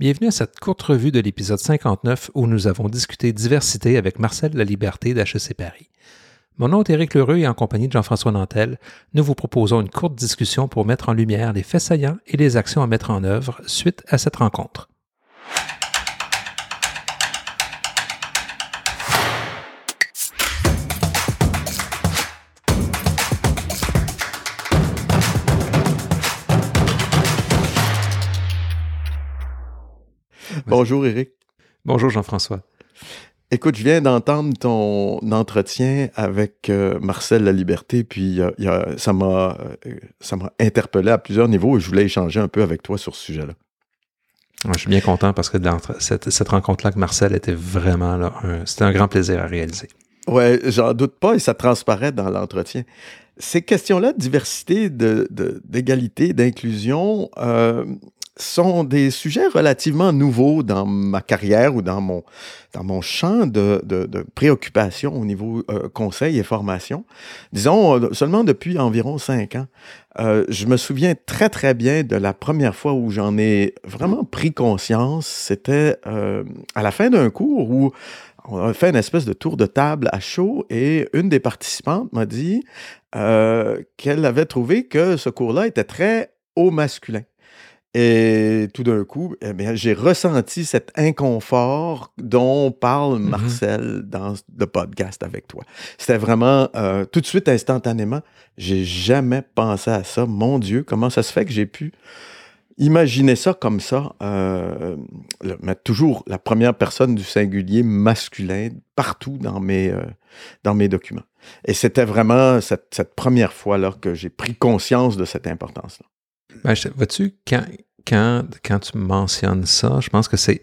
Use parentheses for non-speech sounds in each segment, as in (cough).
Bienvenue à cette courte revue de l'épisode 59 où nous avons discuté diversité avec Marcel Laliberté d'HEC Paris. Mon nom est Éric Lheureux et en compagnie de Jean-François Nantel, nous vous proposons une courte discussion pour mettre en lumière les faits saillants et les actions à mettre en œuvre suite à cette rencontre. Bonjour Eric. Bonjour Jean-François. Écoute, je viens d'entendre ton entretien avec euh, Marcel La Liberté, puis ça m'a ça m'a interpellé à plusieurs niveaux et je voulais échanger un peu avec toi sur ce sujet-là. je suis bien content parce que cette, cette rencontre-là avec Marcel était vraiment là, c'était un grand plaisir à réaliser. Ouais, j'en doute pas et ça transparaît dans l'entretien. Ces questions-là de diversité, d'égalité, de, d'inclusion, euh, sont des sujets relativement nouveaux dans ma carrière ou dans mon, dans mon champ de, de, préoccupation au niveau euh, conseil et formation. Disons, euh, seulement depuis environ cinq ans. Euh, je me souviens très, très bien de la première fois où j'en ai vraiment pris conscience. C'était à la fin d'un cours où on a fait une espèce de tour de table à chaud et une des participantes m'a dit qu'elle avait trouvé que ce cours-là était très haut masculin. Et tout d'un coup, eh j'ai ressenti cet inconfort dont parle mmh Marcel dans le podcast avec toi. C'était vraiment euh, tout de suite, instantanément. J'ai jamais pensé à ça. Mon Dieu, comment ça se fait que j'ai pu imaginer ça comme ça, euh, mettre toujours la première personne du singulier masculin partout dans mes, euh, dans mes documents. Et c'était vraiment cette, cette première fois-là que j'ai pris conscience de cette importance-là. Ben, vois-tu, quand, quand, quand tu mentionnes ça, je pense que c'est,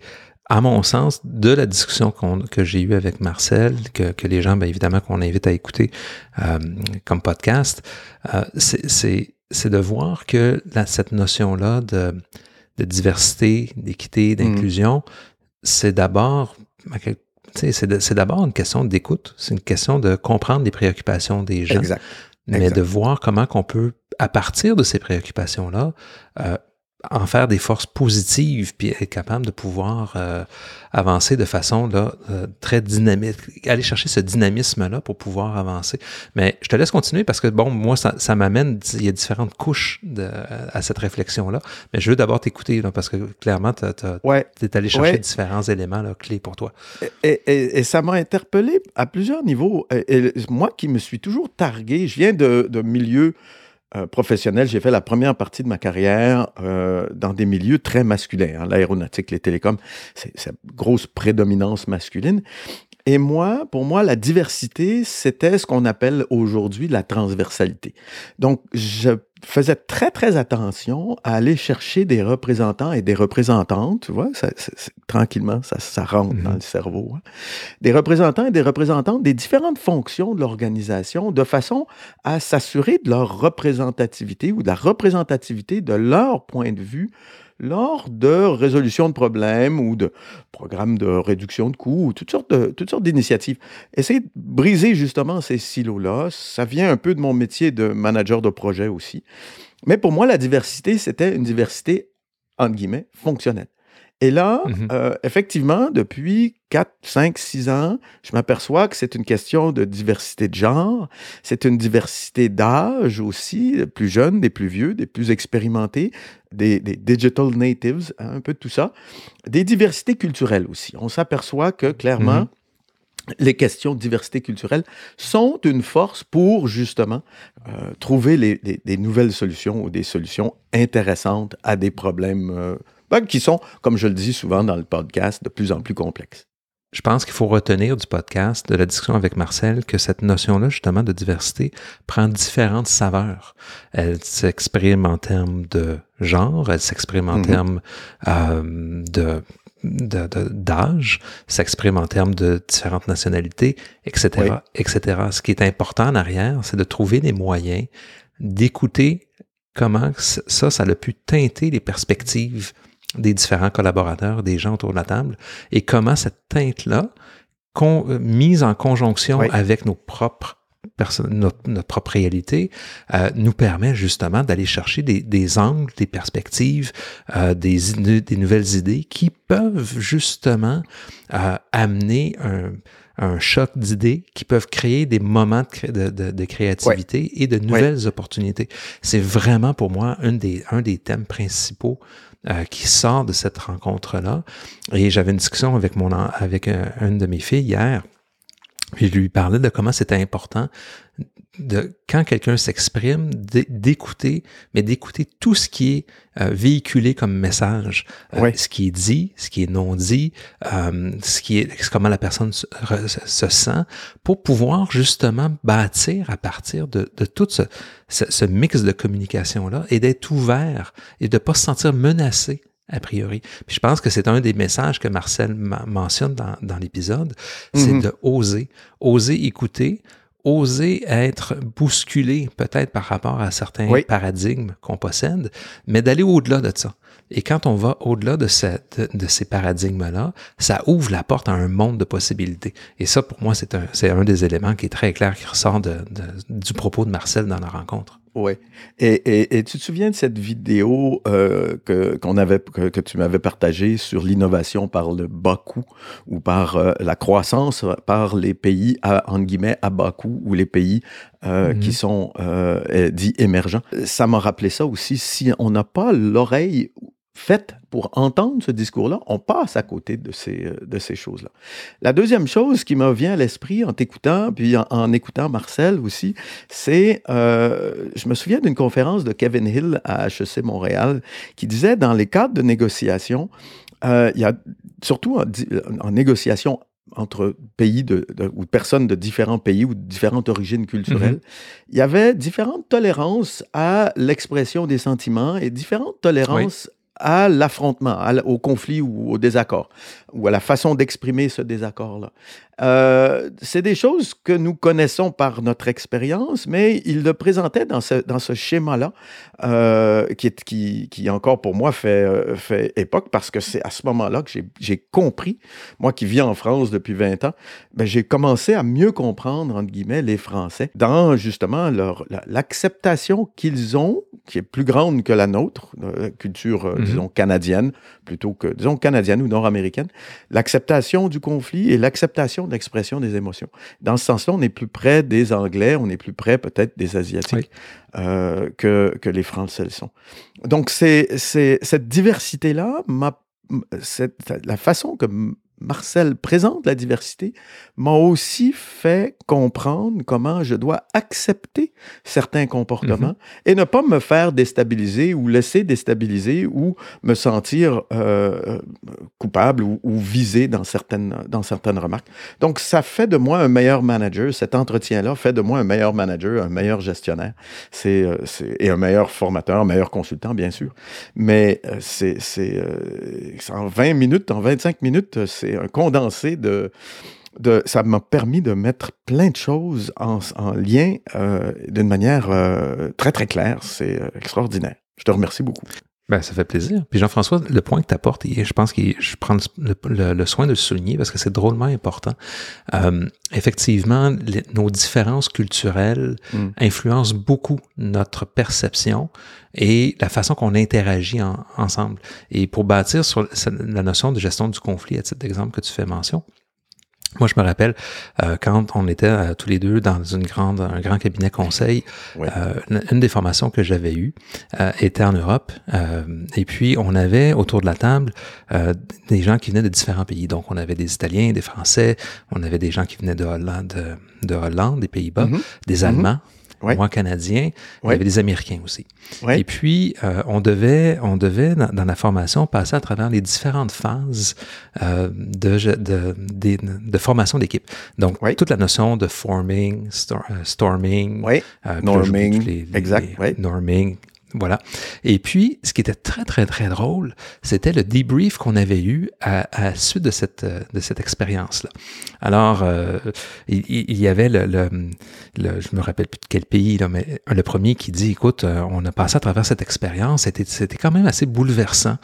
à mon sens, de la discussion que j'ai eue avec Marcel, que, que les gens, bien évidemment, qu'on invite à écouter euh, comme podcast, euh, c'est de voir que cette notion-là de, de, diversité, d'équité, mmh. d'inclusion, c'est d'abord c'est d'abord une question d'écoute, c'est une question de comprendre les préoccupations des gens. Exact mais de voir comment qu'on peut, à partir de ces préoccupations-là, euh, en faire des forces positives, puis être capable de pouvoir euh, avancer de façon là, euh, très dynamique, aller chercher ce dynamisme-là pour pouvoir avancer. Mais je te laisse continuer parce que, bon, moi, ça, ça m'amène, il y a différentes couches de, à cette réflexion-là, mais je veux d'abord t'écouter, parce que clairement, tu es allé chercher différents éléments là, clés pour toi. Et, et, et ça m'a interpellé à plusieurs niveaux. Et, moi qui me suis toujours targué, je viens de, de milieux euh, professionnel, j'ai fait la première partie de ma carrière euh, dans des milieux très masculins. Hein, L'aéronautique, les télécoms, c'est grosse prédominance masculine. Et moi, pour moi, la diversité, c'était ce qu'on appelle aujourd'hui la transversalité. Donc, je faisais très, très attention à aller chercher des représentants et des représentantes, tu vois, ça, tranquillement, ça, ça rentre dans mmh le cerveau. Hein. Des représentants et des représentantes des différentes fonctions de l'organisation de façon à s'assurer de leur représentativité ou de la représentativité de leur point de vue lors de résolution de problèmes ou de programmes de réduction de coûts ou toutes sortes, de, toutes sortes d'initiatives. Essayer de briser justement ces silos-là, ça vient un peu de mon métier de manager de projet aussi. Mais pour moi, la diversité, c'était une diversité, entre guillemets, fonctionnelle. Et là, mmh euh, effectivement, depuis 4, 5, 6 ans, je m'aperçois que c'est une question de diversité de genre, c'est une diversité d'âge aussi, des plus jeunes, des plus vieux, des plus expérimentés, des, digital natives, hein, un peu de tout ça, des diversités culturelles aussi. On s'aperçoit que clairement, mmh les questions de diversité culturelle sont une force pour justement euh, trouver des nouvelles solutions ou des solutions intéressantes à des problèmes euh, qui sont, comme je le dis souvent dans le podcast, de plus en plus complexes. Je pense qu'il faut retenir du podcast, de la discussion avec Marcel, que cette notion-là, justement, de diversité prend différentes saveurs. Elle s'exprime en termes de genre, elle s'exprime en mm-hmm. termes euh, de d'âge, s'exprime en termes de différentes nationalités, etc., etc. Ce qui est important en arrière, c'est de trouver des moyens d'écouter comment ça, ça a pu teinter les perspectives des différents collaborateurs, des gens autour de la table, et comment cette teinte-là, euh, mise en conjonction avec nos propres notre, notre, propre réalité, euh, nous permet justement d'aller chercher des, des, angles, des perspectives, euh, des, des nouvelles idées qui peuvent justement euh, amener un, un choc d'idées qui peuvent créer des moments de, de, de créativité et de nouvelles opportunités. C'est vraiment pour moi un des, un des thèmes principaux euh, qui sort de cette rencontre-là. Et j'avais une discussion avec, mon, avec euh, une de mes filles hier. Puis je lui parlais de comment c'était important de quand quelqu'un s'exprime, d'écouter, mais d'écouter tout ce qui est euh, véhiculé comme message, euh, ce qui est dit, ce qui est non dit, euh, ce qui est comment la personne se, sent, pour pouvoir justement bâtir à partir de, de tout ce, ce, mix de communication là et d'être ouvert et de pas se sentir menacé a priori. Puis je pense que c'est un des messages que Marcel mentionne dans, dans l'épisode, c'est mm-hmm. de oser, oser écouter, oser être bousculé peut-être par rapport à certains paradigmes qu'on possède, mais d'aller au-delà de ça. Et quand on va au-delà de, ces paradigmes-là, ça ouvre la porte à un monde de possibilités. Et ça, pour moi, c'est un, un des éléments qui est très clair, qui ressort de, du propos de Marcel dans la rencontre. Oui. Et, et, tu te souviens de cette vidéo euh, que, qu'on avait, que, tu m'avais partagée sur l'innovation par le bas coût ou par euh, la croissance par les pays, à, entre guillemets, à bas coût ou les pays euh, qui mhm. sont euh, dits émergents. Ça m'a rappelé ça aussi. Si on n'a pas l'oreille faite pour entendre ce discours-là, on passe à côté de ces, euh, de ces choses-là. La deuxième chose qui me vient à l'esprit en t'écoutant, puis en, écoutant Marcel aussi, c'est, euh, je me souviens d'une conférence de Kevin Hill à HEC Montréal qui disait dans les cadres de négociation, euh, il y a surtout en, négociation entre pays de, ou personnes de différents pays ou de différentes origines culturelles, mm-hmm. il y avait différentes tolérances à l'expression des sentiments et différentes tolérances à l'affrontement, au conflit ou au désaccord, ou à la façon d'exprimer ce désaccord-là. Euh, c'est des choses que nous connaissons par notre expérience, mais il le présentait dans ce, schéma-là, euh, qui, encore pour moi fait, euh, fait époque, parce que c'est à ce moment-là que j'ai compris, moi qui vis en France depuis 20 ans, ben, j'ai commencé à mieux comprendre, entre guillemets, les Français, dans justement l'acceptation qu'ils ont, qui est plus grande que la nôtre, la culture. Disons, canadienne, plutôt que, disons, canadienne ou nord-américaine, l'acceptation du conflit et l'acceptation d'expression des émotions. Dans ce sens-là, on est plus près des Anglais, on est plus près peut-être des Asiatiques euh, que, que les Français le sont. Donc, c'est, cette diversité-là, la façon que Marcel présente la diversité, m'a aussi fait comprendre comment je dois accepter certains comportements mhm. et ne pas me faire déstabiliser ou laisser déstabiliser ou me sentir euh, coupable ou, visé dans certaines, dans certaines remarques. Donc, ça fait de moi un meilleur manager. Cet entretien-là fait de moi un meilleur manager, un meilleur gestionnaire c'est, euh, et un meilleur formateur, un meilleur consultant, bien sûr. Mais euh, c'est, c'est en 20 minutes, en 25 minutes, c'est c'est un condensé de, ça m'a permis de mettre plein de choses en, lien euh, d'une manière euh, très, très claire. C'est euh, extraordinaire. Je te remercie beaucoup. Ben, ça fait plaisir. Puis Jean-François, le point que tu apportes, je pense que je prends le, soin de le souligner parce que c'est drôlement important. effectivement, nos différences culturelles mm. influencent beaucoup notre perception et la façon qu'on interagit ensemble. Et pour bâtir sur la notion de gestion du conflit, à titre d'exemple que tu fais mention, moi, je me rappelle euh, quand on était euh, tous les deux dans une grande, un grand cabinet conseil, euh, une des formations que j'avais eues était en Europe. et puis, on avait autour de la table des gens qui venaient de différents pays. Donc, on avait des Italiens, des Français, on avait des gens qui venaient de Hollande, de, Hollande des Pays-Bas, mm-hmm. des Allemands, moi canadien, il y avait des Américains aussi. Et puis, euh, on devait, on devait dans, la formation, passer à travers les différentes phases euh, de, de, de, formation d'équipe. Donc, toute la notion de forming, euh, storming, norming, exact, norming, Voilà. Et puis, ce qui était très, très, très drôle, c'était le debrief qu'on avait eu à, à la suite de cette, de cette expérience-là. Alors, euh, il, il, y avait le, le, le, je me rappelle plus de quel pays, là, mais le premier qui dit, écoute, euh, on a passé à travers cette expérience, c'était, c'était quand même assez bouleversant.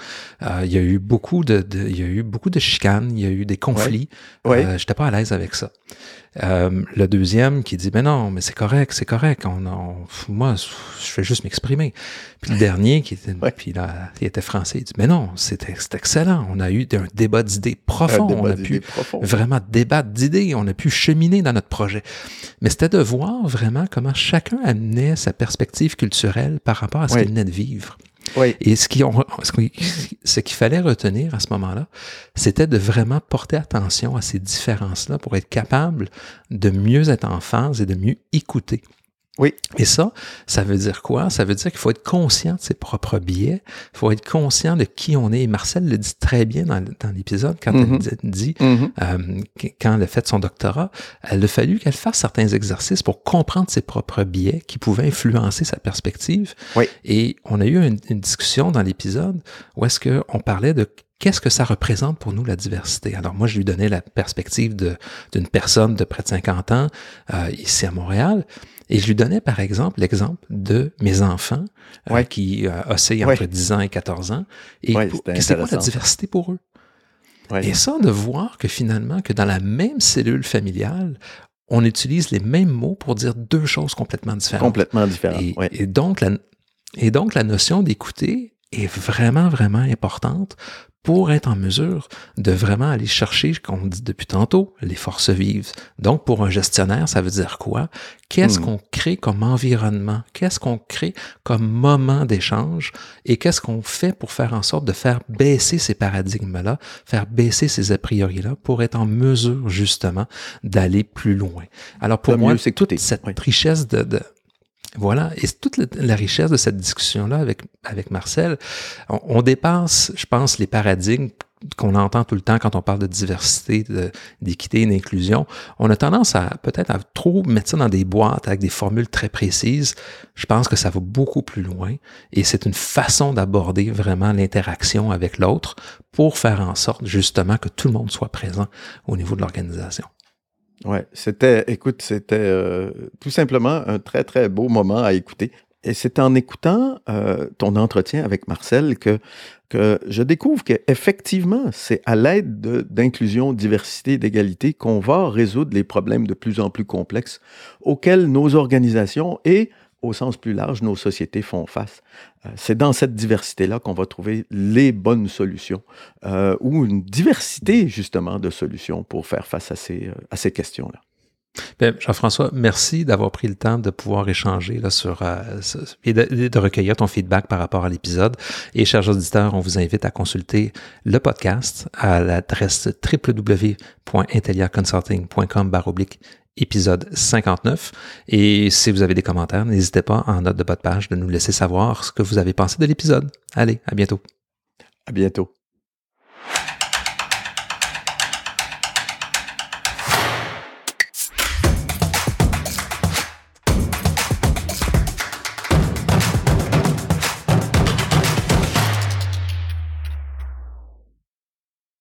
Euh, il y a eu beaucoup de, de, il y a eu beaucoup de chicanes, il y a eu des conflits. Ouais. Ouais. Euh, j'étais pas à l'aise avec ça. Euh, le deuxième qui dit, ben non, mais c'est correct, c'est correct. On, on, moi, je fais juste m'exprimer. Puis le (laughs) dernier qui était, Ouais. puis là, il était français, il dit, mais non, c'était c'est excellent. On a eu un débat d'idées profond. Débat on a pu profond. vraiment débattre d'idées. On a pu cheminer dans notre projet. Mais c'était de voir vraiment comment chacun amenait sa perspective culturelle par rapport à ce qu'il venait de vivre. Et ce ce qu'il fallait retenir à ce moment-là, c'était de vraiment porter attention à ces différences-là pour être capable de mieux être en phase et de mieux écouter. Oui. Et ça, ça veut dire quoi? Ça veut dire qu'il faut être conscient de ses propres biais, il faut être conscient de qui on est. Et Marcel le dit très bien dans, dans l'épisode quand Mhm. elle dit, dit Mhm. euh, qu- quand elle a fait son doctorat, elle a fallu qu'elle fasse certains exercices pour comprendre ses propres biais qui pouvaient influencer sa perspective. Oui. Et on a eu une, une discussion dans l'épisode où est-ce qu'on parlait de qu'est-ce que ça représente pour nous la diversité? Alors moi, je lui donnais la perspective d'une personne de près de 50 ans euh, ici à Montréal. Et je lui donnais, par exemple, l'exemple de mes enfants euh, Ouais. qui euh, oscillent Ouais. entre 10 ans et 14 ans. Et Ouais, c'est quoi la diversité pour eux? Et ça, de voir que finalement, que dans la même cellule familiale, on utilise les mêmes mots pour dire deux choses complètement différentes. Complètement différent. Et, donc, la, et donc, la notion d'écouter est vraiment, vraiment importante pour être en mesure de vraiment aller chercher, comme on dit depuis tantôt, les forces vives. Donc, pour un gestionnaire, ça veut dire quoi? Qu'est-ce Hmm. qu'on crée comme environnement? Qu'est-ce qu'on crée comme moment d'échange? Et qu'est-ce qu'on fait pour faire en sorte de faire baisser ces paradigmes-là, faire baisser ces a priori-là pour être en mesure, justement, d'aller plus loin? Alors, pour moi, s'écouter. toute cette Oui. richesse de, de- voilà, et toute la, richesse de cette discussion-là avec, avec Marcel, on, on dépasse, je pense, les paradigmes qu'on entend tout le temps quand on parle de diversité, d'équité et d'inclusion. On a tendance à peut-être à trop mettre ça dans des boîtes avec des formules très précises. Je pense que ça va beaucoup plus loin et c'est une façon d'aborder vraiment l'interaction avec l'autre pour faire en sorte justement que tout le monde soit présent au niveau de l'organisation. Ouais, c'était, écoute, c'était euh, tout simplement un très, très beau moment à écouter. Et c'est en écoutant euh, ton entretien avec Marcel que, que je découvre qu'effectivement, c'est à l'aide de- d'inclusion, diversité, d'égalité qu'on va résoudre les problèmes de plus en plus complexes auxquels nos organisations et, au sens plus large, nos sociétés font face. Euh, c'est dans cette diversité-là qu'on va trouver les bonnes solutions euh, ou une diversité, justement, de solutions pour faire face à ces, euh, à ces questions-là. Ben, Jean-François, merci d'avoir pris le temps de pouvoir échanger là, sur, et, de, recueillir ton feedback par rapport à l'épisode. Et chers auditeurs, on vous invite à consulter le podcast à l'adresse www.intelliaconsulting.com épisode 59. Et si vous avez des commentaires, n'hésitez pas en note de bas de page de nous laisser savoir ce que vous avez pensé de l'épisode. Allez, à bientôt. À bientôt.